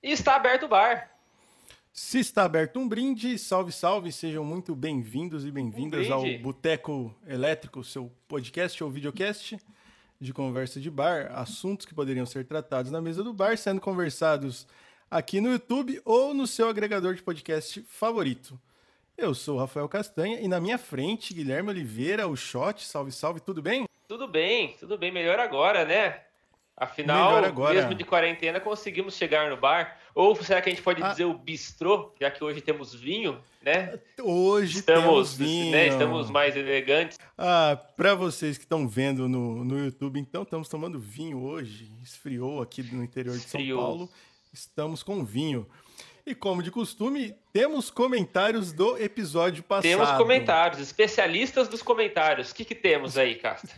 E está aberto o bar. Se está aberto um brinde, salve, salve, sejam muito bem-vindos e bem-vindas Um ao. Boteco Elétrico, seu podcast ou videocast de conversa de bar, assuntos que poderiam ser tratados na mesa do bar, sendo conversados aqui no YouTube ou no seu agregador de podcast favorito. Eu sou o Rafael Castanha e na minha frente, Guilherme Oliveira, o Shot, salve, salve, tudo bem? Tudo bem, tudo bem, melhor agora, né? Afinal, mesmo de quarentena, conseguimos chegar no bar. Ou será que a gente pode Ah. dizer o bistrô, já que hoje temos vinho, né? Hoje Estamos, temos vinho. né, estamos mais elegantes. Ah, para vocês que estão vendo no, no YouTube, então, estamos tomando vinho hoje. Esfriou aqui no interior de São. Paulo. Estamos com vinho. E como de costume, temos comentários do episódio passado. Temos comentários, especialistas dos comentários. O que, que temos aí, Casta?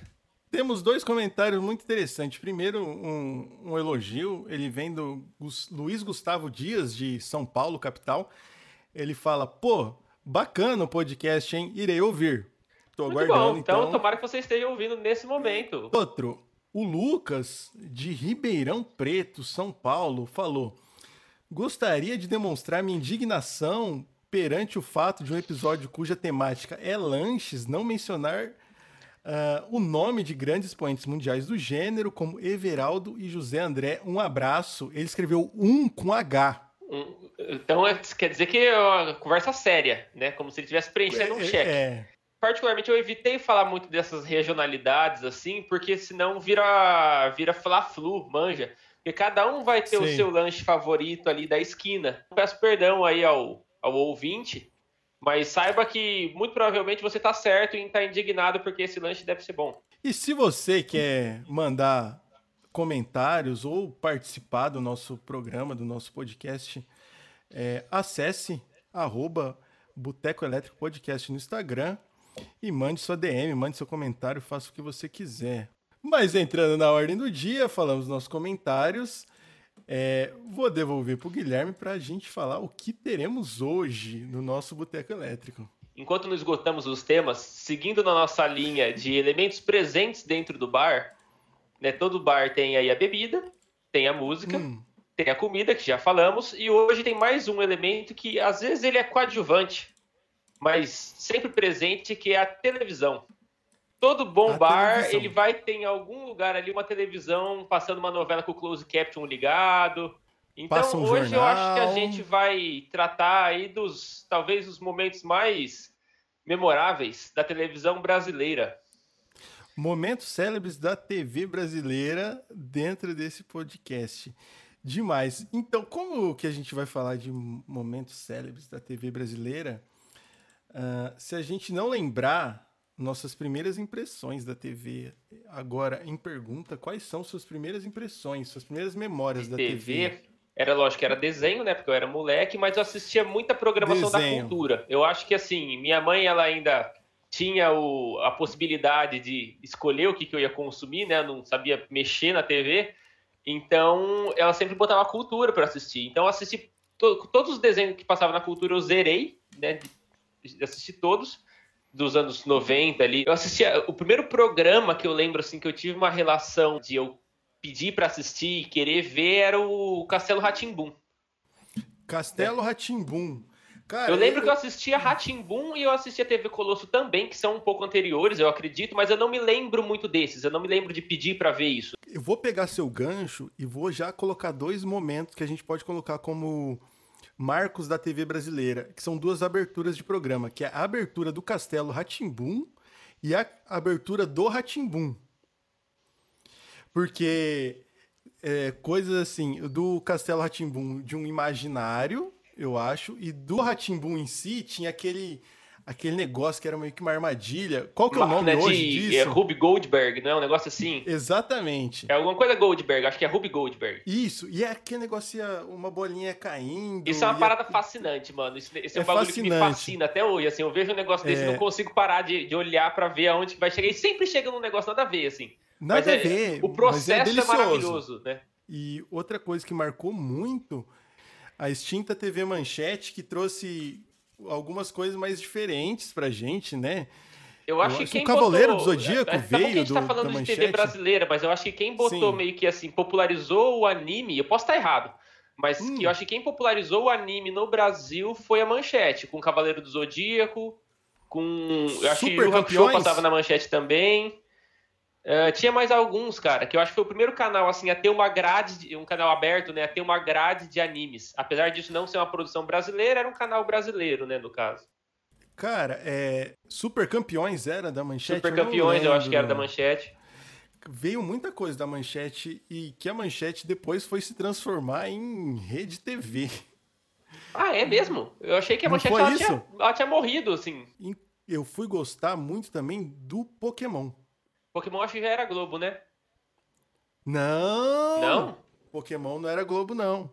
Temos dois comentários muito interessantes. Primeiro, um, um elogio. Ele vem do Gus- Luiz Gustavo Dias, de São Paulo, capital. Ele fala: pô, bacana o podcast, hein? Irei ouvir. Tô Muito aguardando, bom, então, tomara que você esteja ouvindo nesse momento. Outro, o Lucas, de Ribeirão Preto, São Paulo, falou: Gostaria de demonstrar minha indignação perante o fato de um episódio cuja temática é lanches não mencionar ah, o nome de grandes expoentes mundiais do gênero, como Everaldo e José André. Um abraço. Ele escreveu um com H. Então, é- quer dizer que é uma conversa séria, né? Como se ele estivesse preenchendo um É, cheque. é. particularmente eu evitei falar muito dessas regionalidades assim, porque senão vira vira fla-flu, manja. Porque cada um vai ter o Sim. seu lanche favorito ali da esquina. Peço perdão aí ao, ao ouvinte, mas saiba que muito provavelmente você tá certo em estar indignado porque esse lanche deve ser bom. E se você quer mandar comentários ou participar do nosso programa, do nosso podcast, é, acesse arroba Boteco Elétrico Podcast no Instagram e mande sua DM, mande seu comentário, faça o que você quiser. Mas entrando na ordem do dia, falamos nossos comentários. É, vou devolver para o Guilherme para a gente falar o que teremos hoje no nosso Boteco Elétrico. Enquanto não esgotamos os temas, seguindo na nossa linha de elementos presentes dentro do bar, né? Todo bar tem aí a bebida, tem a música, Hum, tem a comida, que já falamos, e hoje tem mais um elemento que às vezes ele é coadjuvante, mas sempre presente, que é a televisão. Todo bom A bar, televisão. ele vai ter em algum lugar ali uma televisão passando uma novela com o close caption ligado. Então um hoje eu acho que a jornal. gente vai tratar aí dos talvez os momentos mais memoráveis da televisão brasileira. Momentos célebres da TV brasileira dentro desse podcast. Demais. Então, como que a gente vai falar de momentos célebres da TV brasileira? ah, se a gente não lembrar nossas primeiras impressões da TV, agora em pergunta, quais são suas primeiras impressões, suas primeiras memórias da TV? TV, era lógico que era desenho, né? Porque eu era moleque, mas eu assistia muita programação Desenho. da cultura. Eu acho que assim, minha mãe ela ainda tinha o, a possibilidade de escolher o que, que eu ia consumir, né? Não sabia mexer na TV. Então, ela sempre botava cultura para assistir. Então, eu assisti to- todos os desenhos que passavam na cultura, eu zerei, né? Assisti todos dos anos 90 ali. Eu assistia o primeiro programa que eu lembro assim que eu tive uma relação de eu pedir para assistir e querer ver era o Castelo Ratimbum. Castelo Ratimbum. Cara, Eu lembro que eu assistia Ratimbum e eu assistia TV Colosso também, que são um pouco anteriores, eu acredito, mas eu não me lembro muito desses. Eu não me lembro de pedir para ver isso. Eu vou pegar seu gancho e vou já colocar dois momentos que a gente pode colocar como marcos da TV brasileira, que são duas aberturas de programa, que é a abertura do Castelo Ratimbum e a abertura do Ratimbum. Porque é, coisas assim, do Castelo Ratimbum de um imaginário, eu acho, e do Ratimbum em si tinha aquele aquele negócio que era meio que uma armadilha. Qual que é o nome Máquina hoje de disso? é, Ruby Goldberg, não é um negócio assim? Exatamente. É alguma coisa Goldberg, acho que é Ruby Goldberg. Isso, e é aquele negócio, uma bolinha caindo. Isso é uma parada fascinante, mano. Isso, isso é, É um bagulho que me fascinante. fascina até hoje. Assim, eu vejo um negócio desse e É. não consigo parar de, de olhar pra ver aonde que vai chegar. E sempre chega num negócio nada a ver, assim. Nada Mas a é- ver. O mas processo é, delicioso. maravilhoso, né? E outra coisa que marcou muito, a extinta TV Manchete, que trouxe algumas coisas mais diferentes pra gente, né? Eu acho Eu que acho quem o Cavaleiro botou... do Zodíaco é, tá bom que a veio gente tá do- falando da de TV brasileira, mas eu acho que quem botou Sim. meio que assim, popularizou o anime, eu posso estar errado, Mas hum. que eu acho que quem popularizou o anime no Brasil foi a Manchete, com Cavaleiro do Zodíaco, com. Eu acho Super que o Hakusho passava na Manchete também. Uh, tinha mais alguns, cara, que eu acho que foi o primeiro canal assim a ter uma grade, um canal aberto, né, a ter uma grade de animes. Apesar disso não ser uma produção brasileira, era um canal brasileiro, né, no caso. Cara, é Super Campeões era da Manchete. Super Campeões, eu, eu acho que era da Manchete. Veio muita coisa da Manchete e que a Manchete depois foi se transformar em rede TV. Ah, é mesmo? Eu achei que a Manchete ela tinha, ela tinha morrido, assim. Eu fui gostar muito também do Pokémon. Pokémon acho que já era Globo, né? Não! Não? Pokémon não era Globo, não.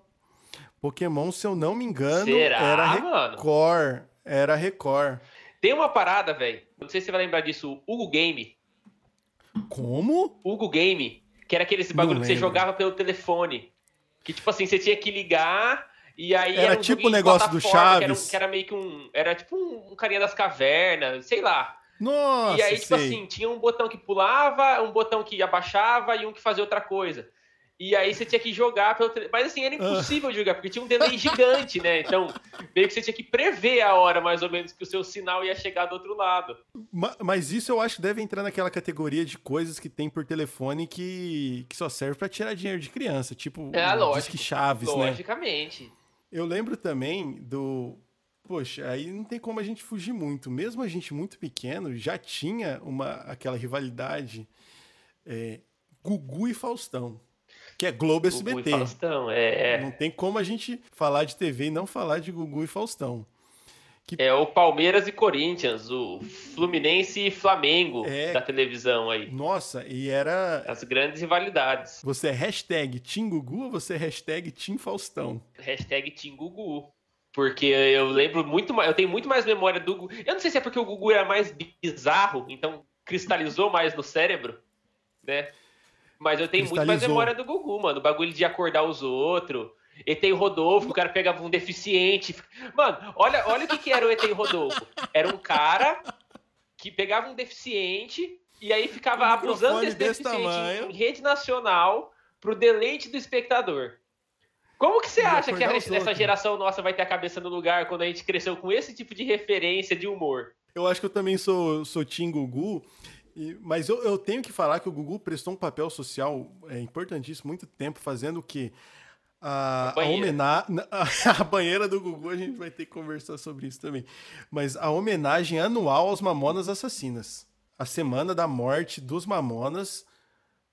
Pokémon, se eu não me engano, Será, era Record. Mano? Era Record. Tem uma parada, velho. Não sei se você vai lembrar disso. Hugo Game. Como? Hugo Game. Que era aquele bagulho que você jogava pelo telefone. Que, tipo assim, você tinha que ligar e aí era, era um tipo o negócio do Chaves. Que era, que era, meio que um. Era tipo um, um carinha das cavernas, sei lá. Nossa, e aí, tipo sei. assim, tinha um botão que pulava, um botão que abaixava e um que fazia outra coisa. E aí você tinha que jogar pelo. Mas assim, era ah. impossível de jogar, porque tinha um delay gigante, né? Então, meio que você tinha que prever a hora, mais ou menos, que o seu sinal ia chegar do outro lado. Mas isso eu acho que deve entrar naquela categoria de coisas que tem por telefone que, que só serve para tirar dinheiro de criança, tipo é, lógico, disque chaves, logicamente. né? Logicamente. Eu lembro também do Poxa, aí não tem como a gente fugir muito. Mesmo a gente muito pequeno, já tinha uma, aquela rivalidade é, Gugu e Faustão. Que é Globo Gugu SBT. E Faustão, é, é. Não tem como a gente falar de TV e não falar de Gugu e Faustão. Que... É o Palmeiras e Corinthians, o Fluminense e Flamengo é... da televisão aí. Nossa, e era. As grandes rivalidades. Você é hashtag Tim Gugu ou você é hashtag Tim Faustão? Hashtag Tim Gugu. Porque eu lembro muito mais, eu tenho muito mais memória do Gugu. Eu não sei se é porque o Gugu era mais bizarro, então cristalizou mais no cérebro, né? Mas eu tenho muito mais memória do Gugu, mano. O bagulho de acordar os outros. ET Rodolfo, o cara pegava um deficiente. Mano, olha, olha o que, que era o ET Rodolfo. Era um cara que pegava um deficiente e aí ficava abusando desse deficiente em, em rede nacional pro deleite do espectador. Como que você acha que a, essa geração nossa vai ter a cabeça no lugar quando a gente cresceu com esse tipo de referência de humor? Eu acho que eu também sou, sou Tim Gugu, e, mas eu, eu, tenho que falar que o Gugu prestou um papel social é, importantíssimo, muito tempo, fazendo o que a, a, a homenagem. A, a, banheira do Gugu, a gente vai ter que conversar sobre isso também. Mas a homenagem anual aos Mamonas Assassinas. A semana da morte dos Mamonas.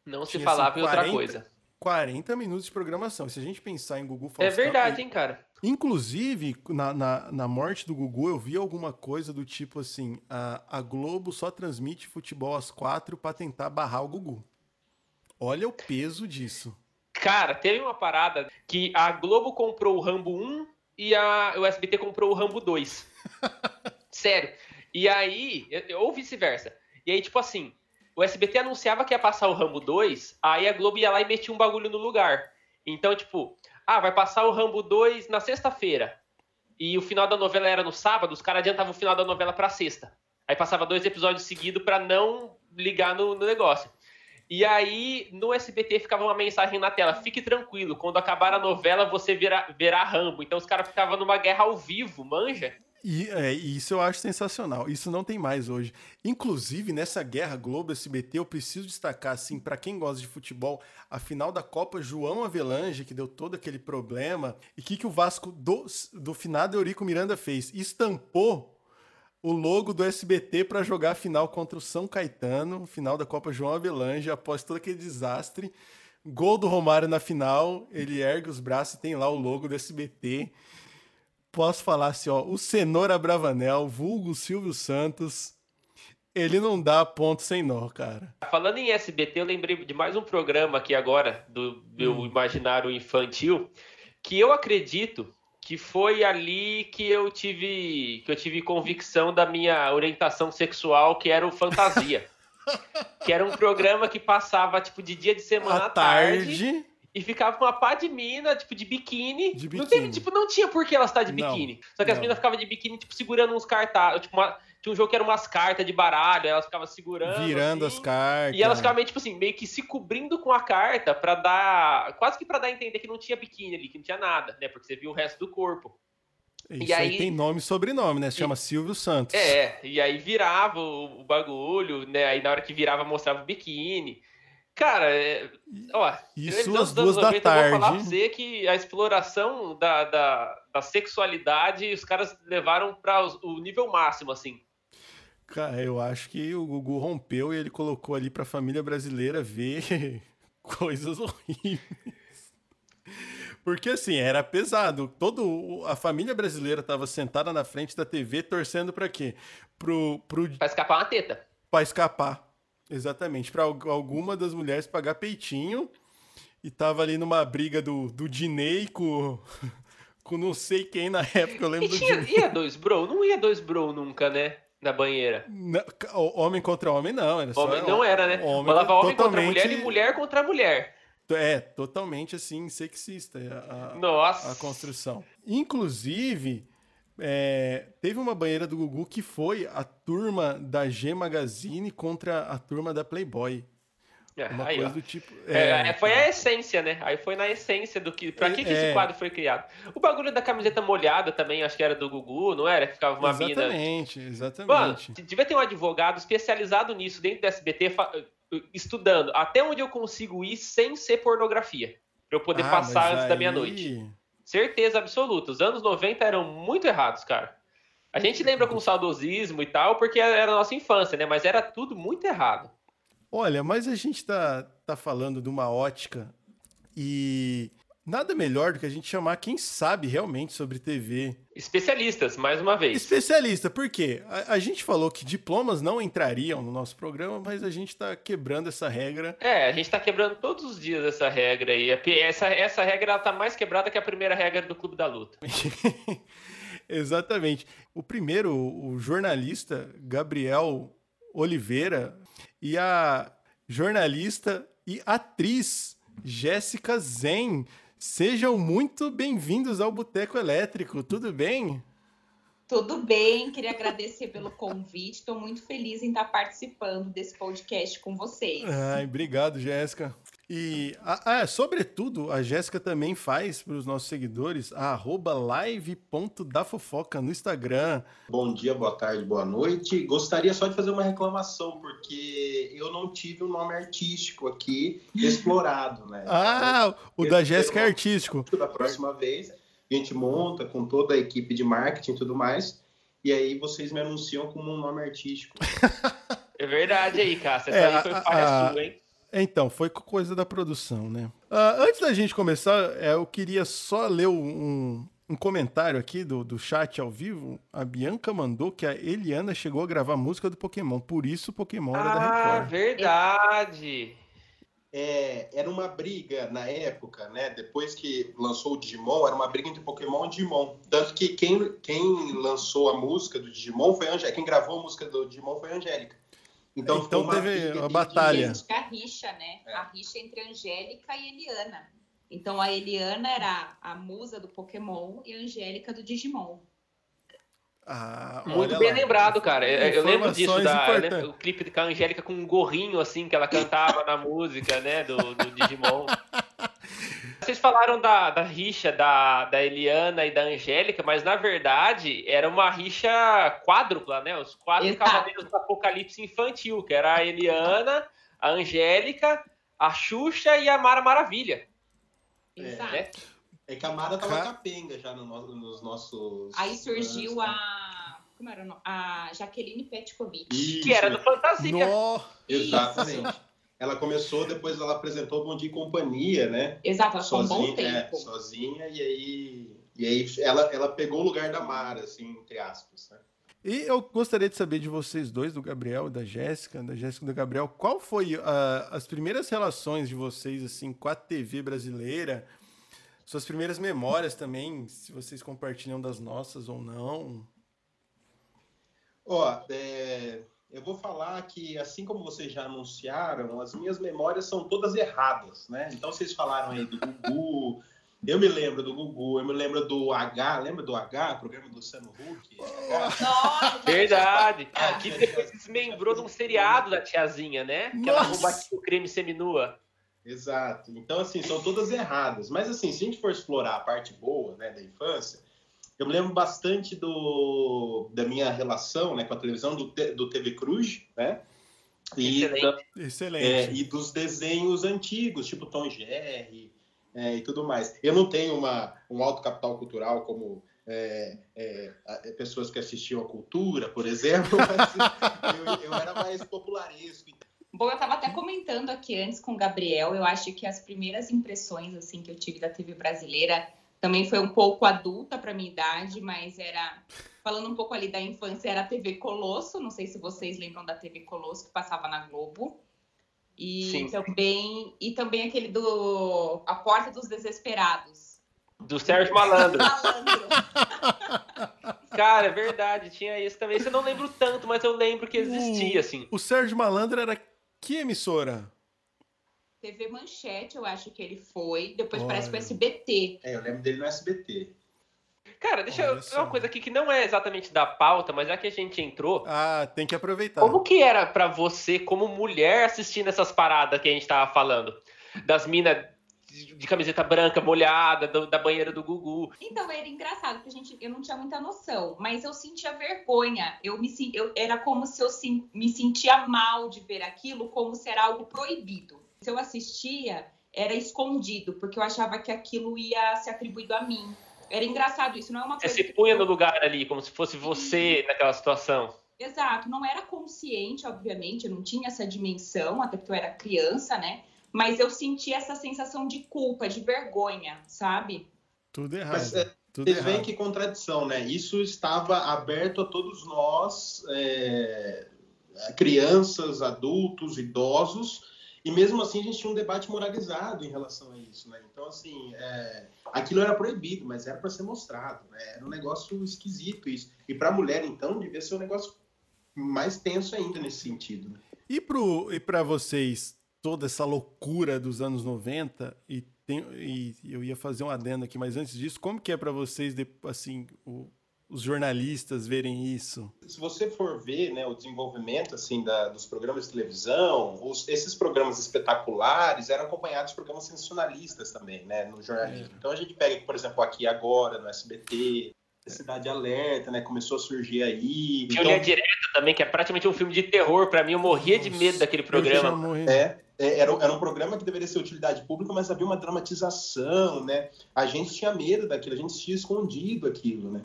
Não se falava em outra coisa. 40 minutos de programação. Se a gente pensar em Gugu Faustão... É verdade, hein, cara? Inclusive, na, na, na, morte do Gugu, eu vi alguma coisa do tipo assim: a, a Globo só transmite futebol às quatro para tentar barrar o Gugu. Olha o peso disso. Cara, teve uma parada que a Globo comprou o Rambo 1 e a, o SBT comprou o Rambo 2. Sério. E aí, ou vice-versa. E aí, tipo assim, o SBT anunciava que ia passar o Rambo 2, aí a Globo ia lá e metia um bagulho no lugar. Então, tipo, ah, vai passar o Rambo 2 na sexta-feira. E o final da novela era no sábado, os caras adiantavam o final da novela pra sexta. Aí passava dois episódios seguidos para não ligar no, no, negócio. E aí, no SBT ficava uma mensagem na tela: fique tranquilo, quando acabar a novela você verá, verá Rambo. Então os caras ficavam numa guerra ao vivo, manja? E é, isso eu acho sensacional. Isso não tem mais hoje. Inclusive, nessa guerra Globo SBT, eu preciso destacar, assim, para quem gosta de futebol, a final da Copa João Avelange, que deu todo aquele problema. E o que, que o Vasco do, do finado Eurico Miranda fez? Estampou o logo do SBT para jogar a final contra o São Caetano, final da Copa João Avelange, após todo aquele desastre. Gol do Romário na final, ele ergue os braços e tem lá o logo do SBT posso falar assim, ó, o Cenoura Bravanel, vulgo Silvio Santos, ele não dá ponto sem nó, cara. Falando em SBT, eu lembrei de mais um programa aqui agora, do meu hum. imaginário infantil, que eu acredito que foi ali que eu tive que eu tive convicção da minha orientação sexual, que era o Fantasia. que era um programa que passava tipo de dia de semana à tarde, tarde e ficava com uma pá de mina, tipo, de biquíni. De biquíni. Não, teve, tipo, não tinha por que elas estar de biquíni. Não, Só que as minas ficavam de biquíni, tipo, segurando uns cartazes, tipo, uma, tinha um jogo que era umas cartas de baralho, elas ficavam segurando. Virando assim, as cartas. E elas ficavam meio, tipo assim, meio que se cobrindo com a carta para dar. Quase que para dar a entender que não tinha biquíni ali, que não tinha nada, né? Porque você viu o resto do corpo. Isso e aí, aí, tem nome e sobrenome, né? Se chama Silvio Santos. É, e aí virava o, o, bagulho, né? Aí na hora que virava mostrava o biquíni. Cara, é, ó, isso às duas da tarde. Eu vou falar pra você que a exploração da, da, da sexualidade os caras levaram para o nível máximo, assim. Cara, eu acho que o Gugu rompeu e ele colocou ali pra família brasileira ver coisas horríveis. Porque assim, era pesado. Todo a família brasileira estava sentada na frente da TV torcendo para quê? Pro, pro para escapar uma teta. Para escapar. Exatamente, para alguma das mulheres pagar peitinho e tava ali numa briga do do Dinei com com não sei quem na época, eu lembro e do tinha, Ia dois bro, não ia dois bro nunca, né? Na banheira. Homem contra homem não, era só Homem não era, né? Homem, Falava homem contra mulher e mulher contra mulher. É, totalmente assim, sexista a, Nossa. a construção. Inclusive, é, teve uma banheira do Gugu que foi a turma da G Magazine contra a turma da Playboy. É, uma aí, coisa ó. do tipo. É, é, foi a essência, né? Aí foi na essência do que. Pra que, que esse é. quadro foi criado? O bagulho da camiseta molhada também, acho que era do Gugu, não era? Que ficava uma exatamente, mina. Exatamente, exatamente. Mano, devia ter um advogado especializado nisso dentro do SBT, estudando até onde eu consigo ir sem ser pornografia. Pra eu poder ah, passar antes aí... da meia-noite. Certeza absoluta. Os anos 90 eram muito errados, cara. A gente lembra com saudosismo e tal, porque era a nossa infância, né? Mas era tudo muito errado. Olha, mas a gente tá, tá falando de uma ótica e Nada melhor do que a gente chamar quem sabe realmente sobre TV. Especialistas, mais uma vez. Especialista, por quê? A, a gente falou que diplomas não entrariam no nosso programa, mas a gente está quebrando essa regra. É, a gente está quebrando todos os dias essa regra aí. Essa, essa regra está mais quebrada que a primeira regra do Clube da Luta. Exatamente. O primeiro, o jornalista Gabriel Oliveira e a jornalista e atriz Jéssica Zen Sejam muito bem-vindos ao Boteco Elétrico, tudo bem? Tudo bem, queria agradecer pelo convite. Estou muito feliz em estar participando desse podcast com vocês. Ai, obrigado, Jéssica. E, ah, sobretudo, a Jéssica também faz para os nossos seguidores a arroba live.dafofoca no Instagram. Bom dia, boa tarde, boa noite. Gostaria só de fazer uma reclamação, porque eu não tive um nome artístico aqui explorado, né? Ah, o da Jéssica é artístico. Da próxima vez, a gente monta com toda a equipe de marketing e tudo mais, e aí vocês me anunciam como um nome artístico. É verdade aí, Cássio. Essa é, aí foi falha sua, hein? Então, foi coisa da produção, né? Uh, antes da gente começar, é, eu queria só ler um, um comentário aqui do, do chat ao vivo. A Bianca mandou que a Eliana chegou a gravar música do Pokémon, por isso o Pokémon era ah, da Record. Ah, verdade! É, era uma briga na época, né? Depois que lançou o Digimon, era uma briga entre Pokémon e Digimon. Tanto que quem, quem lançou a música do Digimon foi a Angélica. Quem gravou a música do Digimon foi a Angélica. Então, então teve uma batalha. A rixa, né? É. A rixa entre Angélica e Eliana. Então a Eliana era a musa do Pokémon e a Angélica do Digimon. Ah, Muito bem lá. lembrado, cara. Eu lembro disso, da, lembro, o clipe com a Angélica com um gorrinho assim que ela cantava na música, né, do, do Digimon. Vocês falaram da, da rixa da, da Eliana e da Angélica, mas na verdade era uma rixa quádrupla, né? Os quatro Exato. cavaleiros do apocalipse infantil, que era a Eliana, a Angélica, a Xuxa e a Mara Maravilha. Exato. Né? É que a Mara tava capenga já no, nos nossos. Aí surgiu a. Como era o nome? A Jaqueline Petkovic. Que era do Fantasia. No... Exatamente. Ela começou, depois ela apresentou o Bom Dia e Companhia, né? Exato, ela sozinha, um bom tempo. É, sozinha, e aí, e aí ela, ela pegou o lugar da Mara, assim, entre aspas, né? E eu gostaria de saber de vocês dois, do Gabriel e da Jéssica, da Jéssica e do Gabriel, qual foi uh, as primeiras relações de vocês, assim, com a TV brasileira? Suas primeiras memórias também, se vocês compartilham das nossas ou não? Ó, é, eu vou falar que, assim como vocês já anunciaram, as minhas memórias são todas erradas, né? Então, vocês falaram aí do Gugu, Eu me lembro do Gugu, eu me lembro do H, lembra do H, programa do Luciano Huck? Nossa, Verdade. Ah, que depois se desmembrou de um seriado da tiazinha, né? Que ela combatia o creme seminua. Exato. Então, assim, são todas erradas. Mas, assim, se a gente for explorar a parte boa né, da infância, eu me lembro bastante do, da minha relação né, com a televisão, do, do TV Cruz, né? E, Excelente. Da, Excelente. É, e dos desenhos antigos, tipo Tom Jerry, é, e tudo mais. Eu não tenho uma, um alto capital cultural como é, é, pessoas que assistiam a cultura, por exemplo, mas eu, eu, era mais popularesco. Bom, eu estava até comentando aqui antes com o Gabriel, eu acho que as primeiras impressões assim que eu tive da TV brasileira também foi um pouco adulta para minha idade, mas era falando um pouco ali da infância, era a TV Colosso, não sei se vocês lembram da TV Colosso que passava na Globo. E Sim. também e também aquele do A Porta dos Desesperados. Do Sérgio Malandro. Malandro. Cara, é verdade, tinha isso também. Isso eu não lembro tanto, mas eu lembro que existia, o, assim. O Sérgio Malandro era que emissora? TV Manchete, eu acho que ele foi. Depois Olha. parece que o SBT. É, eu lembro dele no SBT. Cara, deixa Olha eu falar uma coisa aqui que não é exatamente da pauta, mas já que a gente entrou. Ah, tem que aproveitar. Como que era para você, como mulher, assistindo essas paradas que a gente tava falando? Das minas de camiseta branca molhada, do, da banheira do Gugu. Então, era engraçado, porque a gente, eu não tinha muita noção, mas eu sentia vergonha. Eu me eu, Era como se eu sim, me sentia mal de ver aquilo, como se era algo proibido. Se eu assistia, era escondido, porque eu achava que aquilo ia ser atribuído a mim. Era engraçado isso, não é uma coisa. Você se punha no lugar ali, como se fosse você Sim. naquela situação. Exato, não era consciente, obviamente, eu não tinha essa dimensão, até porque eu era criança, né? Mas eu sentia essa sensação de culpa, de vergonha, sabe? Tudo errado. Mas, é, Tudo vocês veem que contradição, né? Isso estava aberto a todos nós, é, crianças, adultos, idosos, e mesmo assim a gente tinha um debate moralizado em relação a isso, né? Então, assim, é, aquilo era proibido, mas era para ser mostrado, né? Era um negócio esquisito isso. E para a mulher, então, devia ser um negócio mais tenso ainda nesse sentido. Né? E para vocês, toda essa loucura dos anos 90, e, tem, e eu ia fazer um adendo aqui, mas antes disso, como que é para vocês, assim, o, os jornalistas verem isso? Se você for ver né, o desenvolvimento assim da, dos programas de televisão, os, esses programas espetaculares eram acompanhados de programas sensacionalistas também, né, no jornalismo. É. Então a gente pega, por exemplo, aqui agora no SBT, Cidade Alerta, né, começou a surgir aí. Tinha então... Direta também, que é praticamente um filme de terror para mim. Eu morria Nossa, de medo daquele programa. É, é, era, era um programa que deveria ser utilidade pública, mas havia uma dramatização, né? A gente tinha medo daquilo, a gente tinha escondido aquilo, né?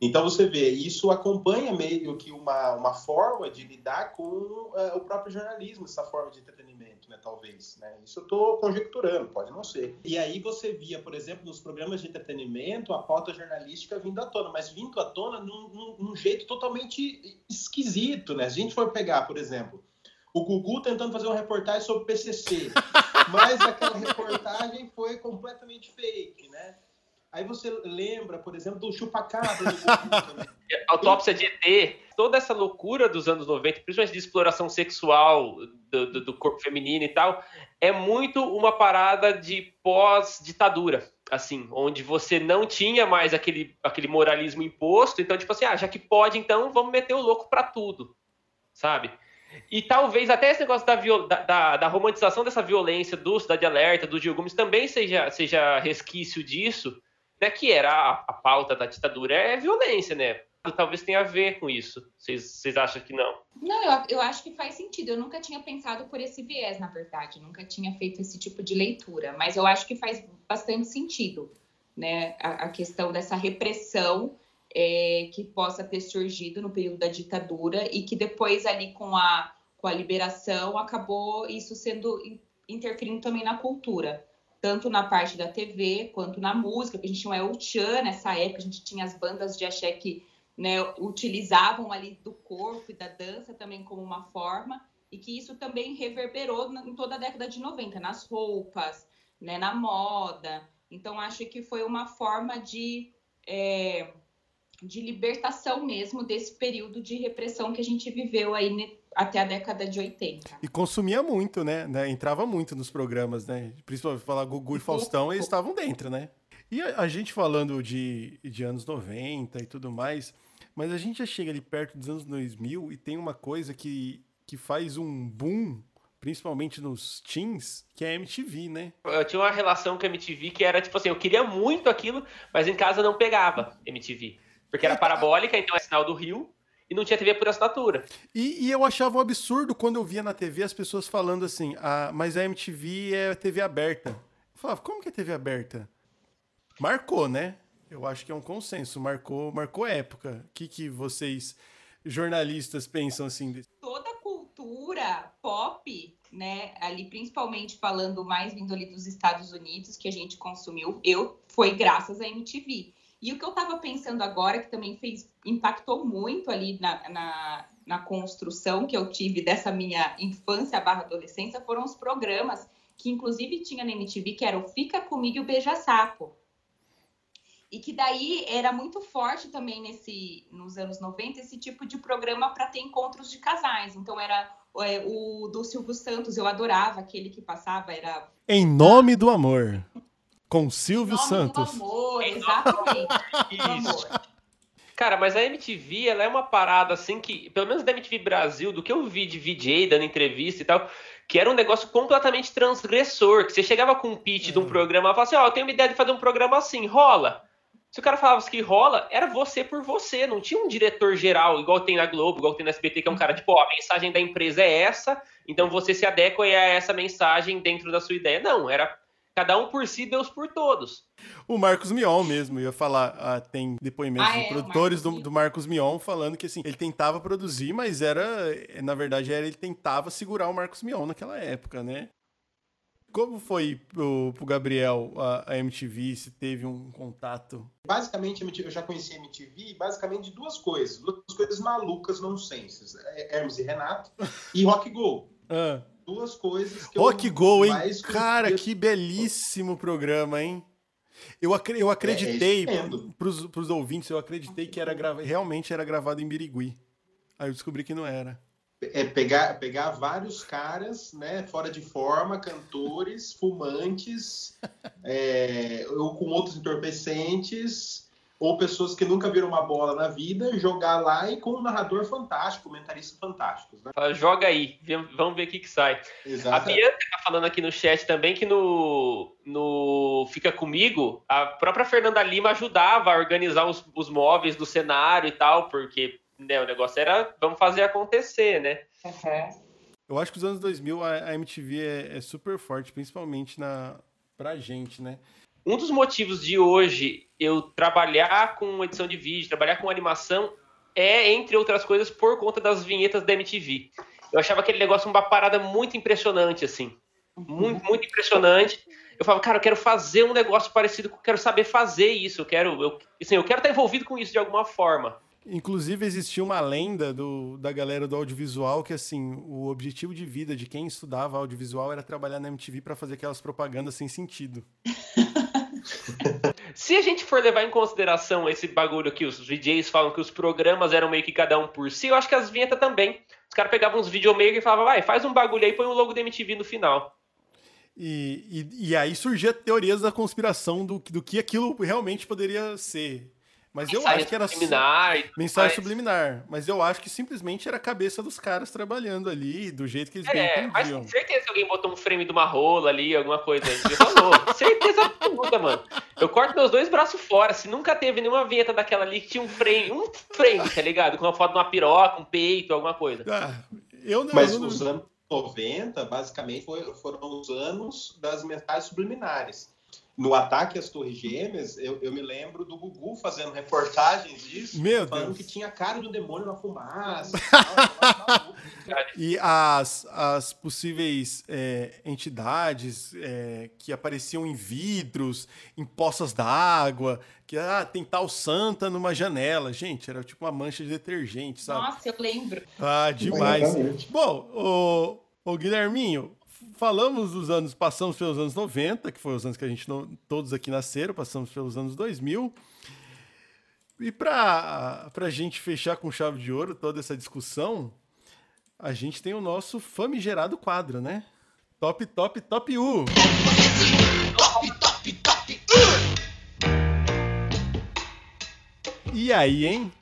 Então você vê, isso acompanha meio que uma, uma forma de lidar com uh, o próprio jornalismo, essa forma de entretenimento, né, talvez. Né? Isso eu estou conjecturando, pode não ser. E aí você via, por exemplo, nos programas de entretenimento, a pauta jornalística vindo à tona, mas vindo à tona num, num, num jeito totalmente esquisito. Né? Se a gente for pegar, por exemplo, o Gugu tentando fazer uma reportagem sobre PCC, mas aquela reportagem foi completamente fake, né? Aí você lembra, por exemplo, do chupacabra do. Autópsia de ET, toda essa loucura dos anos 90, principalmente de exploração sexual do, do, do corpo feminino e tal, é muito uma parada de pós-ditadura, assim, onde você não tinha mais aquele, aquele moralismo imposto, então, tipo assim, ah, já que pode, então vamos meter o louco para tudo, sabe? E talvez até esse negócio da, da, da, romantização dessa violência do Cidade Alerta, do Gil Gomes, também seja, seja resquício disso, né, que era a, a pauta da ditadura é violência, né? Talvez tenha a ver com isso. Vocês acham que não? Não, eu, eu acho que faz sentido. Eu nunca tinha pensado por esse viés, na verdade. nunca tinha feito esse tipo de leitura. Mas eu acho que faz bastante sentido, né? A, a questão dessa repressão é, que possa ter surgido no período da ditadura e que depois ali com a, com a liberação acabou isso sendo interferindo também na cultura tanto na parte da TV quanto na música, porque a gente tinha o El Chan nessa época, a gente tinha as bandas de axé que né, utilizavam ali do corpo e da dança também como uma forma, e que isso também reverberou em toda a década de 90, nas roupas, né, na moda. Então, acho que foi uma forma de, é, de libertação mesmo desse período de repressão que a gente viveu aí até a década de 80. E consumia muito, né? né? Entrava muito nos programas, né? Principalmente falar Gugu e Faustão, eles estavam dentro, né? E a, a, gente falando de, de anos 90 e tudo mais, mas a gente já chega ali perto dos anos 2000 e tem uma coisa que, que faz um boom, principalmente nos teens, que é a MTV, né? Eu tinha uma relação com a MTV que era tipo assim, eu queria muito aquilo, mas em casa não pegava MTV. Porque era parabólica, então é sinal do Rio, e não tinha TV por assinatura. E, e, eu achava um absurdo quando eu via na TV as pessoas falando assim, ah, mas a MTV é TV aberta. Eu falava, como que é TV aberta? Marcou, né? Eu acho que é um consenso, marcou, marcou época. O que, que vocês, jornalistas, pensam assim? Toda cultura pop, né, ali principalmente falando mais vindo ali dos Estados Unidos, que a gente consumiu, eu foi graças à MTV. E o que eu estava pensando agora, que também fez, impactou muito ali na, na, na, construção que eu tive dessa minha infância barra adolescência, foram os programas que inclusive tinha na MTV, que era o Fica Comigo e o Beija Sapo. E que daí era muito forte também nesse, nos anos 90 esse tipo de programa para ter encontros de casais. Então era é, o do Silvio Santos, eu adorava aquele que passava, era. Em nome do amor com Silvio Nome Santos. Amor, exatamente. Isso. Cara, mas a MTV, ela é uma parada assim que, pelo menos da MTV Brasil, do que eu vi de VJ dando entrevista e tal, que era um negócio completamente transgressor, que você chegava com um pitch é. de um hum. programa e falava assim, ó, oh, eu tenho uma ideia de fazer um programa assim, rola. Se o cara falava que rola, era você por você, não tinha um diretor geral, igual tem na Globo, igual tem na SBT, que é um cara tipo, ó, a mensagem da empresa é essa, então você se adequa a essa mensagem dentro da sua ideia. Não, era Cada um por si, Deus por todos. O Marcos Mion mesmo, ia falar, ah, tem depoimentos ah, de é, produtores Marcos do, do, Marcos Mion falando que assim, ele tentava produzir, mas era, na verdade, era ele tentava segurar o Marcos Mion naquela época, né? Como foi pro, pro Gabriel a, a, MTV, se teve um contato? Basicamente, eu já conheci a MTV basicamente de duas coisas, duas coisas malucas, nonsenses. É Hermes e Renato e Rock Go. Ah duas coisas que Rock eu Go, hein? Cara, que belíssimo programa, hein? Eu, ac eu acreditei, é, é pros, pros ouvintes, eu acreditei que era realmente era gravado em Birigui. Aí eu descobri que não era. É pegar, pegar vários caras, né, fora de forma, cantores, fumantes, é, ou com outros entorpecentes, ou pessoas que nunca viram uma bola na vida, jogar lá e com um narrador fantástico, comentarista fantástico. Né? Joga aí, vamos ver o que, que sai. Exato. A Bianca tá falando aqui no chat também que no, no Fica Comigo, a própria Fernanda Lima ajudava a organizar os, os móveis do cenário e tal, porque né, o negócio era vamos fazer acontecer, né? Uhum. Eu acho que os anos 2000 a, a MTV é, é super forte, principalmente na, pra gente, né? Um dos motivos de hoje eu trabalhar com edição de vídeo, trabalhar com animação, é, entre outras coisas, por conta das vinhetas da MTV. Eu achava aquele negócio uma parada muito impressionante, assim. Muito, muito impressionante. Eu falava, cara, eu quero fazer um negócio parecido, eu quero saber fazer isso, eu quero, eu, assim, eu quero estar envolvido com isso de alguma forma. Inclusive, existia uma lenda do, da galera do audiovisual que, assim, o objetivo de vida de quem estudava audiovisual era trabalhar na MTV para fazer aquelas propagandas sem sentido. Se a gente for levar em consideração esse bagulho que os DJs falam que os programas eram meio que cada um por si, eu acho que as vinhetas também. Os caras pegavam uns videomakers e falavam, vai, faz um bagulho aí, põe um logo da MTV no final. E, e, e aí surgia teorias da conspiração do, do que aquilo realmente poderia ser. Mas eu acho que era subliminar, mensagem mas... subliminar. Mas eu acho que simplesmente era a cabeça dos caras trabalhando ali, do jeito que eles é, bem entendiam. Mas certeza que alguém botou um frame de uma rola ali, alguma coisa. Falou. certeza absoluta, mano. Eu corto meus dois braços fora. Se nunca teve nenhuma vinheta daquela ali que tinha um frame, um frame, tá ligado? Com uma foto de uma piroca, um peito, alguma coisa. Ah, eu não, mas eu não... os anos 90, basicamente, foram os anos das mensagens subliminares no ataque às Torres Gêmeas, eu, eu, me lembro do Gugu fazendo reportagens disso, Meu falando Deus. que tinha cara do demônio na fumaça. e as, as possíveis é, entidades é, que apareciam em vidros, em poças d'água, que ah, tem tal santa numa janela. Gente, era tipo uma mancha de detergente, sabe? Nossa, eu lembro. Ah, demais. Bom, o, o Guilherminho, falamos dos anos, passamos pelos anos 90, que foram os anos que a gente não, todos aqui nasceram, passamos pelos anos 2000. E para a gente fechar com chave de ouro toda essa discussão, a gente tem o nosso famigerado quadro, né? Top, top, top U! Top, top, top U! E aí, hein?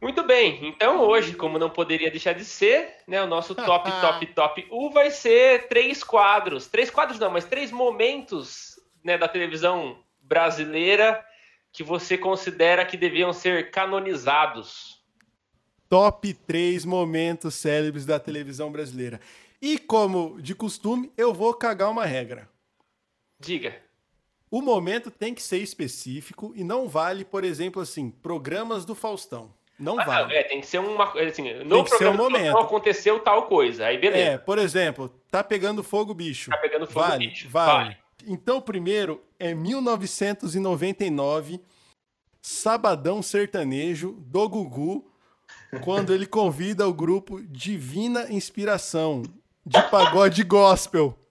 Muito bem, então hoje, como não poderia deixar de ser, né, o nosso top, top, top U vai ser três quadros. Três quadros não, mas três momentos né, da televisão brasileira que você considera que deviam ser canonizados. Top 3 momentos célebres da televisão brasileira. E como de costume, eu vou cagar uma regra. Diga. O momento tem que ser específico e não vale, por exemplo, assim, programas do Faustão. Não ah, vale. É, tem que ser uma. Assim, no tem um momento. aconteceu tal coisa. Aí beleza. É, por exemplo, tá pegando fogo, bicho. Tá pegando fogo, vale, bicho. Vale. vale. Então, primeiro é 1999, Sabadão Sertanejo do Gugu, quando ele convida o grupo Divina Inspiração de pagode gospel.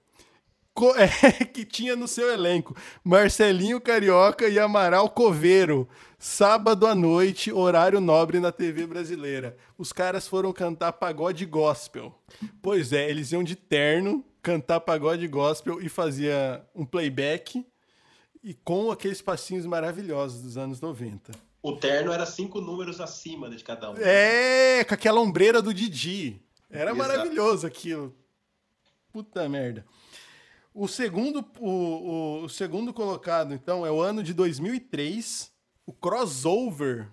É, que tinha no seu elenco Marcelinho Carioca e Amaral Coveiro. Sábado à noite, horário nobre na TV brasileira. Os caras foram cantar pagode gospel. Pois é, eles iam de terno cantar pagode gospel e fazia um playback e com aqueles passinhos maravilhosos dos anos 90. O terno era cinco números acima de cada um. É, com aquela ombreira do Didi. Era Exato. maravilhoso aquilo. Puta merda. O segundo, o, o, o, segundo colocado, então, é o ano de 2003. O crossover.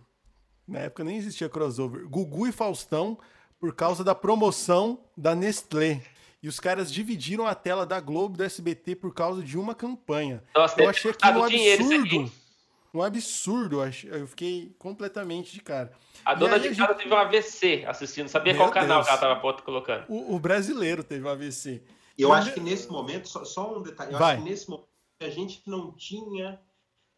Na época nem existia crossover. Gugu e Faustão, por causa da promoção da Nestlé. E os caras dividiram a tela da Globo do SBT por causa de uma campanha. Nossa, eu achei aquilo um absurdo. Um absurdo. Eu fiquei completamente de cara. A dona de casa gente... teve um AVC assistindo. Sabia Meu qual Deus. canal que ela estava colocando? O, o, brasileiro teve um AVC. Eu acho que nesse momento, só, só um detalhe, eu Vai. acho que nesse momento a gente não tinha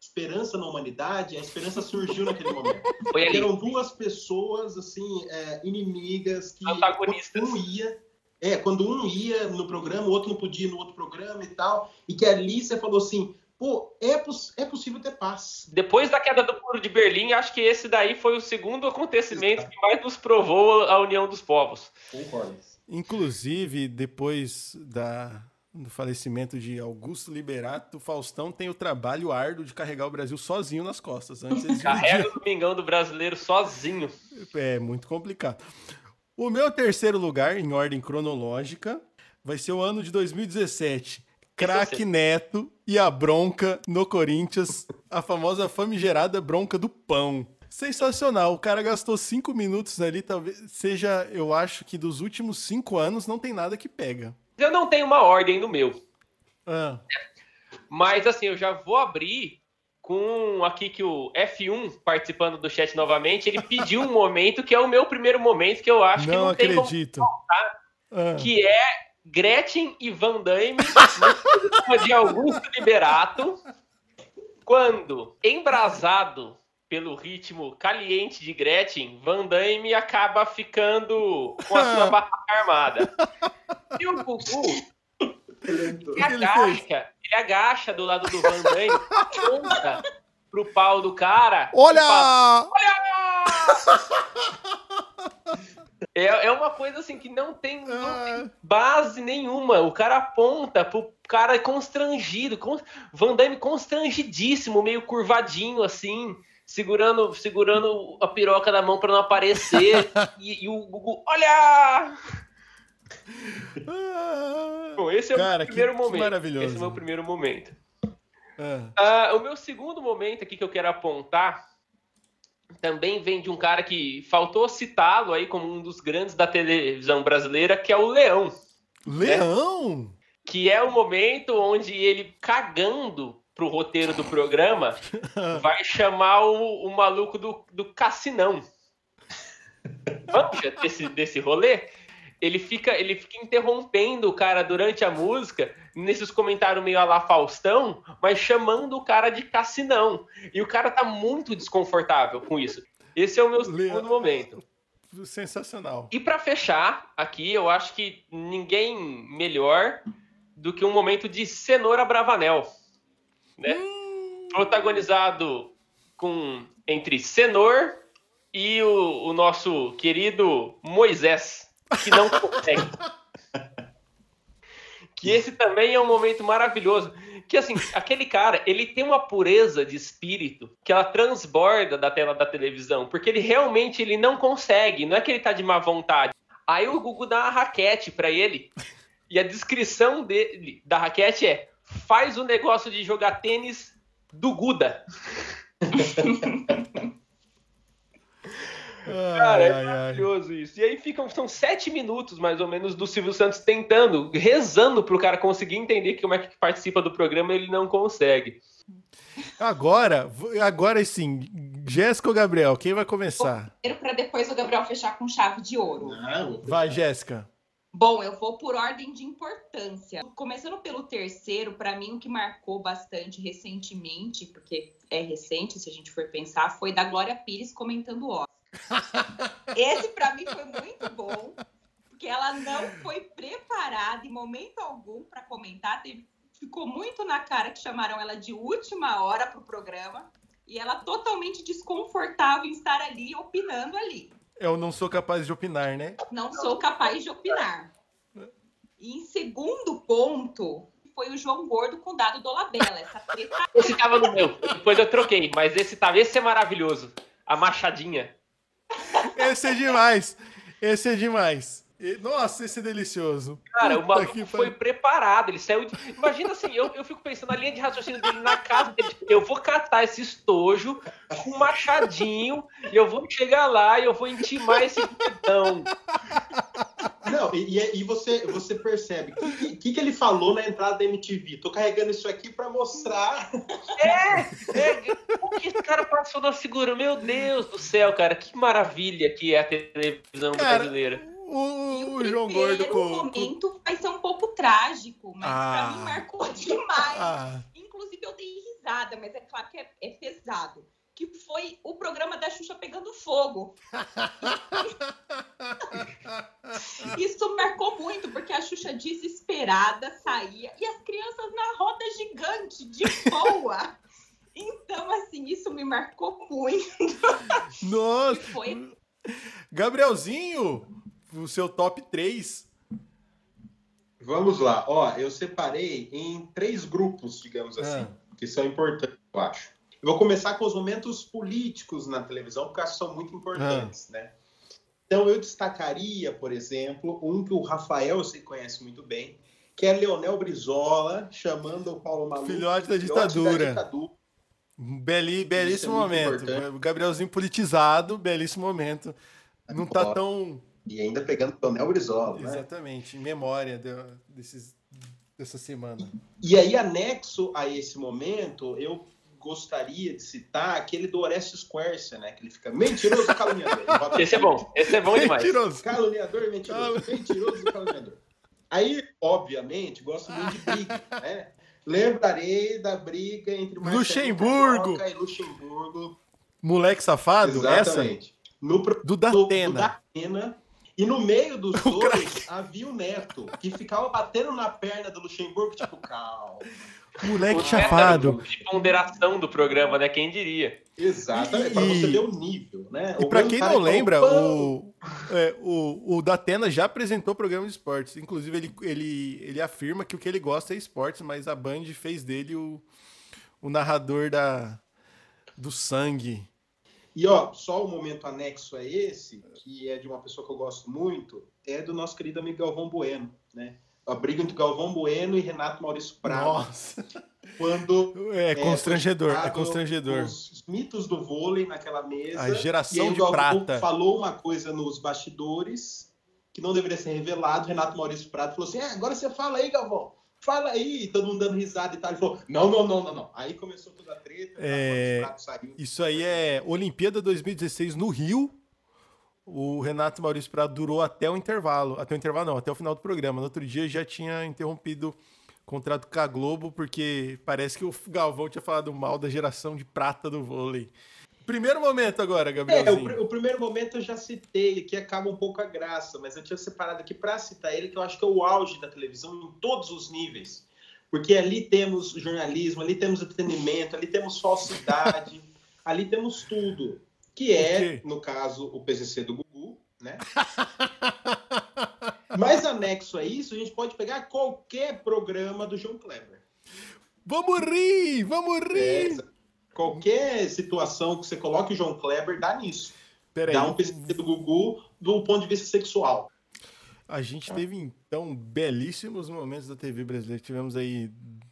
esperança na humanidade, a esperança surgiu naquele momento. Foi ali. Eram duas pessoas, assim, é, inimigas, que Antagonistas. um ia é, quando um ia no programa, o outro não podia ir no outro programa e tal, e que ali você falou assim, pô, é, poss é possível ter paz. Depois da queda do muro de Berlim, acho que esse daí foi o segundo acontecimento Exato. que mais nos provou a união dos povos. Concordo. Inclusive, depois da, do falecimento de Augusto Liberato, Faustão tem o trabalho árduo de carregar o Brasil sozinho nas costas. Antes Carrega o Domingão do brasileiro sozinho. É, muito complicado. O meu terceiro lugar, em ordem cronológica, vai ser o ano de 2017. Craque Neto e a bronca no Corinthians, a famosa famigerada bronca do pão. Sensacional. O cara gastou cinco minutos ali, talvez seja, eu acho que dos últimos cinco anos não tem nada que pega. Eu não tenho uma ordem no meu. Ah. Mas assim, eu já vou abrir com aqui que o F1 participando do chat novamente, ele pediu um momento que é o meu primeiro momento que eu acho não que não acredito. tem como faltar, ah. que é Gretchen e Van Damme de Augusto Liberato, quando embrasado pelo ritmo caliente de Gretchen, Van Damme acaba ficando com a sua barra armada. E o Gugu ele agacha, ele agacha do lado do Van Damme, aponta pro pau do cara. Olha! Fala, Olha! É, é uma coisa assim que não tem, não tem ah. base nenhuma. O cara aponta pro cara constrangido, con... Van Damme constrangidíssimo, meio curvadinho assim, segurando, segurando a piroca da mão para não aparecer. e, e o Gugu, olha! Bom, esse é Cara, o primeiro que, momento. Que. Esse é o meu primeiro momento. Ah. Uh, o meu segundo momento aqui que eu quero apontar também vem de um cara que faltou citá-lo aí como um dos grandes da televisão brasileira, que é o Leão. Leão? Né? Que é o momento onde ele, cagando pro roteiro do programa, vai chamar o, o maluco do, do Cassinão. Manja desse, desse rolê? ele fica, ele fica interrompendo o cara durante a música, nesses comentários meio a lá Faustão, mas chamando o cara de Cassinão. E o cara tá muito desconfortável com isso. Esse é o meu segundo momento. Sensacional. E para fechar aqui, eu acho que ninguém melhor do que um momento de Cenoura Bravanel, né? Hum. Protagonizado com entre Senor e o, o nosso querido Moisés que não consegue. que esse também é um momento maravilhoso. Que assim, aquele cara, ele tem uma pureza de espírito que ela transborda da tela da televisão, porque ele realmente ele não consegue, não é que ele tá de má vontade. Aí o Gugu dá uma raquete para ele, e a descrição dele, da raquete é: faz o negócio de jogar tênis do Guda. Cara, é maravilhoso isso. E aí ficam, são sete minutos, mais ou menos, do Silvio Santos tentando, rezando pro cara conseguir entender como é que participa do programa e ele não consegue. Agora, agora sim, Jéssica ou Gabriel, quem vai começar? Primeiro para depois o Gabriel fechar com chave de ouro. Não, vai, Jéssica. Bom, eu vou por ordem de importância. Começando pelo terceiro, para mim o que marcou bastante recentemente, porque é recente se a gente for pensar, foi da Glória Pires comentando o Esse para mim foi muito bom, porque ela não foi preparada em momento algum para comentar. Teve, ficou muito na cara que chamaram ela de última hora para o programa e ela totalmente desconfortável em estar ali opinando ali. Eu não sou capaz de opinar, né? Não sou capaz de opinar. E em segundo ponto, foi o João Gordo com o dado do Labela. Essa treta... Esse tava no meu, depois eu troquei, mas esse tava, esse é maravilhoso. A machadinha. Esse é demais. Esse é demais. Nossa, esse é delicioso. Cara, Puta o maluco foi preparado. Ele saiu. De... Imagina assim, eu, eu fico pensando na linha de raciocínio dele na casa dele. Eu vou catar esse estojo com um machadinho, e eu vou chegar lá e eu vou intimar esse botão. Não, e, e você, você percebe. O que, que, que, ele falou na entrada da MTV? Tô carregando isso aqui para mostrar. É, é. O que esse cara passou na segura? Meu Deus do céu, cara. Que maravilha que é a televisão cara, brasileira. O, o, João Gordo com. O momento vai ser um pouco trágico, mas ah, pra mim marcou demais. Ah. Inclusive, eu dei risada, mas é claro que é, é pesado que foi o programa da Xuxa pegando fogo. Isso marcou muito, porque a Xuxa desesperada saía e as crianças na roda gigante, de boa. Então, assim, isso me marcou muito. Nossa! Foi... Gabrielzinho, o seu top 3. Vamos lá. Ó, eu separei em três grupos, digamos assim, ah. que são importantes, eu acho. Eu vou começar com os momentos políticos na televisão, porque acho que são muito importantes, ah. né? Então, eu destacaria, por exemplo, um que o Rafael você conhece muito bem, que é Leonel Brizola chamando o Paulo Maluf. Filhote da ditadura. Da ditadura. Beli, belíssimo é momento. O Gabrielzinho politizado, belíssimo momento. Não está tão. E ainda pegando o Leonel Brizola. Né? Exatamente, né? em memória de, desses, dessa semana. E aí, anexo a esse momento, eu gostaria de citar aquele do Orestes Quercia, né? Que ele fica mentiroso caluniador. esse é bom, esse é bom demais. Mentiroso. Caluniador, mentiroso. Mentiroso caluniador. Aí, obviamente, gosto muito de briga, né? Lembrarei da briga entre Luxemburgo e Luxemburgo. Moleque safado? Exatamente. Essa? No, do Datena. Do Datena. E no meio dos dois havia o Neto, que ficava batendo na perna do Luxemburgo, tipo, calma. Moleque chafado. De ponderação do programa, né? Quem diria? Exatamente, para você ver o nível, né? E para quem não lembra, o, é, o, o Datena já apresentou programa de esportes. Inclusive, ele, ele, ele afirma que o que ele gosta é esportes, mas a Band fez dele o, o narrador da, do sangue. E ó, só o um momento anexo a esse, que é de uma pessoa que eu gosto muito, é do nosso querido amigo Galvão Bueno, né? a briga entre Galvão Bueno e Renato Maurício Prado. Nossa! Quando. É, é constrangedor, é constrangedor. Os mitos do vôlei naquela mesa. A geração de prata. falou uma coisa nos bastidores que não deveria ser revelado. Renato Maurício Prado falou assim: é, agora você fala aí, Galvão. Fala aí, todo mundo dando risada e tal. Ele falou: não, não, não, não, não. Aí começou toda a treta. É... Isso aí é Olimpíada 2016 no Rio o Renato Maurício Prado durou até o intervalo. Até o intervalo, não, até o final do programa. No outro dia já tinha interrompido o contrato com a Globo, porque parece que o Galvão tinha falado mal da geração de prata do vôlei. Primeiro momento agora, Gabriel. É, o, o, primeiro momento eu já citei, que acaba um pouco a graça, mas eu tinha separado aqui para citar ele, que eu acho que é o auge da televisão em todos os níveis. Porque ali temos jornalismo, ali temos entretenimento, ali temos falsidade, ali temos tudo que é, no caso, o PCC do Gugu, né? Mas anexo a isso, a gente pode pegar qualquer programa do João Kleber. Vamos rir, vamos rir. É, qualquer situação que você coloque o João Kleber dá nisso. Peraí. Dá um PC do Gugu do ponto de vista sexual. A gente teve, então, belíssimos momentos da TV brasileira. Tivemos aí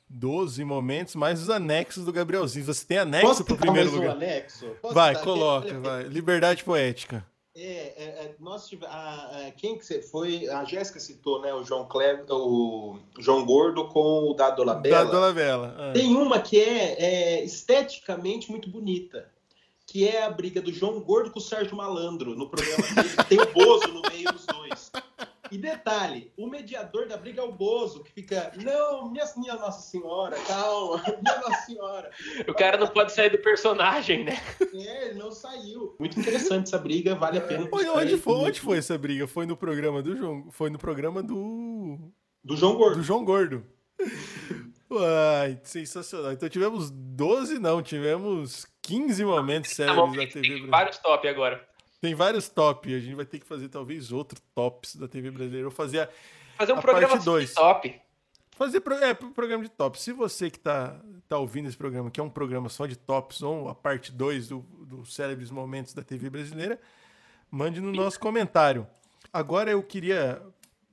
12 momentos, mais os anexos do Gabrielzinho. Você tem anexo para o primeiro lugar? Um anexo? Posso vai, coloca, vai. Liberdade poética. É, é, é, nós tivemos, a, a, quem que você foi? A Jéssica citou, né? O João Kleber, o João Gordo com o Dado Dolabella. Dado Dolabella. Ah. Tem uma que é, é, esteticamente muito bonita, que é a briga do João Gordo com o Sérgio Malandro no programa dele. Tem o Bozo no meio dos dois. E detalhe, o mediador da briga é o Bozo, que fica, não, minha, minha Nossa Senhora, calma, minha Nossa Senhora. O cara não pode sair do personagem, né? É, ele não saiu. Muito interessante essa briga, vale a pena. Onde, onde foi, onde foi essa briga? Foi no programa do João, foi no programa do... Do João Gordo. Do João Gordo. Uai, sensacional. Então tivemos 12, não, tivemos 15 momentos tá sérios da TV Tem vários top agora. Tem vários top. A gente vai ter que fazer talvez outro tops da TV brasileira. Ou fazer a, fazer um a programa de top. Fazer é, programa de top. Se você que está tá ouvindo esse programa, que é um programa só de tops, ou a parte 2 do, do Célebres Momentos da TV brasileira, mande no nosso comentário. Agora eu queria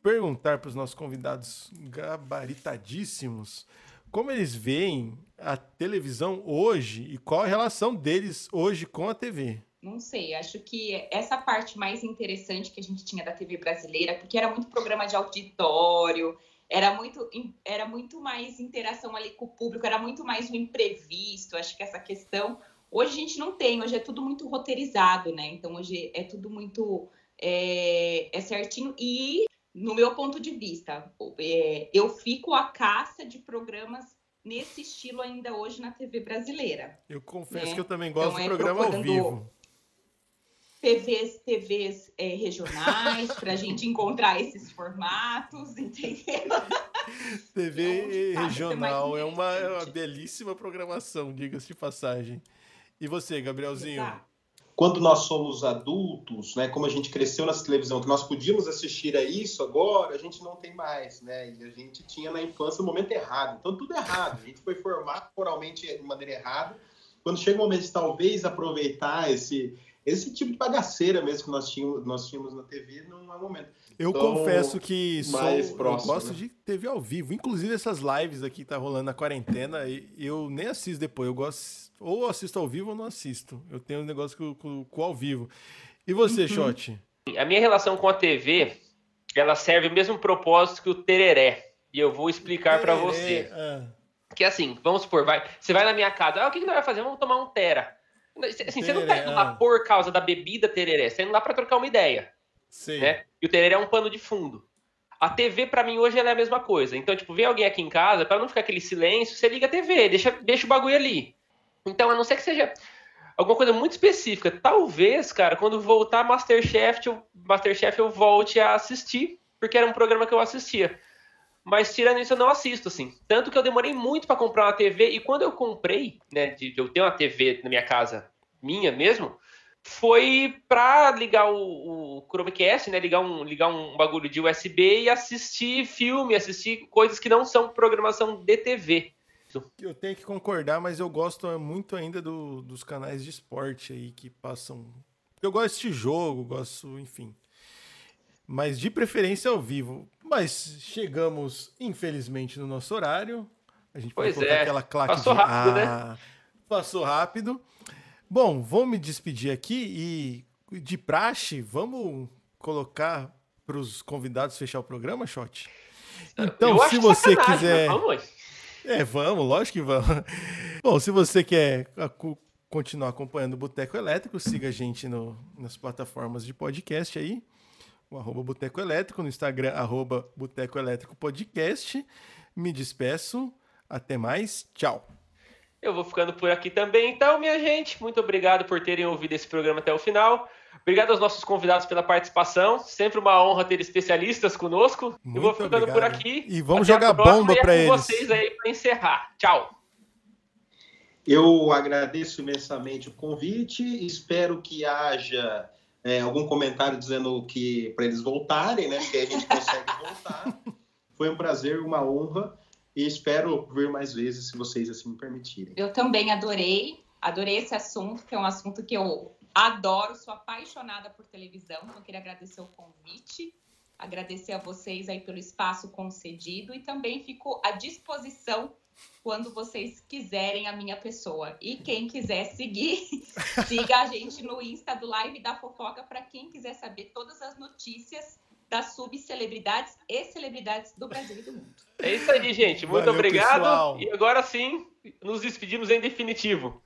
perguntar para os nossos convidados gabaritadíssimos como eles veem a televisão hoje e qual a relação deles hoje com a TV não sei, acho que essa parte mais interessante que a gente tinha da TV brasileira, porque era muito programa de auditório, era muito, era muito mais interação ali com o público, era muito mais o imprevisto. Acho que essa questão hoje a gente não tem, hoje é tudo muito roteirizado, né? Então hoje é tudo muito é, é certinho e no meu ponto de vista, é, eu fico a caça de programas nesse estilo ainda hoje na TV brasileira. Eu confesso né? que eu também gosto então, do é programa ao vivo. TVs, TVs é, regionais, para a gente encontrar esses formatos, entendeu? TV então, regional é uma, é uma belíssima programação, diga-se de passagem. E você, Gabrielzinho? Exato. Quando nós somos adultos, né, como a gente cresceu nessa televisão, que nós podíamos assistir a isso agora, a gente não tem mais, né? E a gente tinha na infância o momento errado. Então, tudo errado. A gente foi formado moralmente de maneira errada. Quando chega o momento de talvez aproveitar esse, esse tipo de bagaceira mesmo que nós tínhamos, nós tínhamos na TV não é o momento. Eu então, confesso que sou, próximo, eu gosto né? de TV ao vivo. Inclusive essas lives aqui tá rolando na quarentena, eu nem assisto depois. Eu gosto ou assisto ao vivo ou não assisto. Eu tenho um negócio com, com, com ao vivo. E você, uhum. Shot? A minha relação com a TV, ela serve o mesmo propósito que o tereré. E eu vou explicar para você. Ah. Que assim, vamos supor, vai, você vai na minha casa, ah, o que, que nós vamos fazer? Vamos tomar um tera. Assim, você não tá indo lá por causa da bebida tereré, você tá indo lá pra trocar uma ideia. Sim. Né? E o tereré é um pano de fundo. A TV, para mim, hoje ela é a mesma coisa. Então, tipo, vem alguém aqui em casa, para não ficar aquele silêncio, você liga a TV, deixa, deixa o bagulho ali. Então, a não ser que seja alguma coisa muito específica. Talvez, cara, quando voltar Masterchef, eu, Masterchef eu volte a assistir, porque era um programa que eu assistia. Mas tirando isso, eu não assisto, assim. Tanto que eu demorei muito para comprar uma TV, e quando eu comprei, né, de, de eu ter uma TV na minha casa, minha mesmo, foi para ligar o, o, Chromecast, né, ligar um, ligar um bagulho de USB e assistir filme, assistir coisas que não são programação de TV. Eu tenho que concordar, mas eu gosto muito ainda do, dos canais de esporte aí que passam. Eu gosto de jogo, gosto, enfim. Mas de preferência ao vivo. Mas chegamos, infelizmente, no nosso horário. A gente pois pode é. aquela claque passou de... rápido, né? ah, né? Passou rápido. Bom, vou me despedir aqui e de praxe, vamos colocar para os convidados fechar o programa, Shot? Então, se você quiser. Vamos. É, vamos, lógico que vamos. Bom, se você quer continuar acompanhando o Boteco Elétrico, siga a gente no, nas plataformas de podcast aí o arroba Boteco Elétrico, no Instagram, arroba Boteco Elétrico Podcast. Me despeço. Até mais. Tchau. Eu vou ficando por aqui também. Então, minha gente, muito obrigado por terem ouvido esse programa até o final. Obrigado aos nossos convidados pela participação. Sempre uma honra ter especialistas conosco. Muito Eu vou ficando obrigado. por aqui. E vamos até jogar bomba para eles. vocês aí para encerrar. Tchau. Eu agradeço imensamente o convite. Espero que haja é, algum comentário dizendo que para eles voltarem, né? Que a gente consegue voltar. Foi um prazer, uma honra. e espero vir mais vezes, se vocês assim me permitirem. Eu também adorei, adorei esse assunto, que é um assunto que eu adoro, sou apaixonada por televisão, então queria agradecer o convite, agradecer a vocês aí pelo espaço concedido e também fico à disposição quando vocês quiserem a minha pessoa. E quem quiser seguir, siga a gente no Insta do Live da Fofoca para quem quiser saber todas as notícias das subcelebridades e celebridades do Brasil e do mundo. É isso aí, gente. Muito Valeu, obrigado. Pessoal. E agora sim, nos despedimos em definitivo.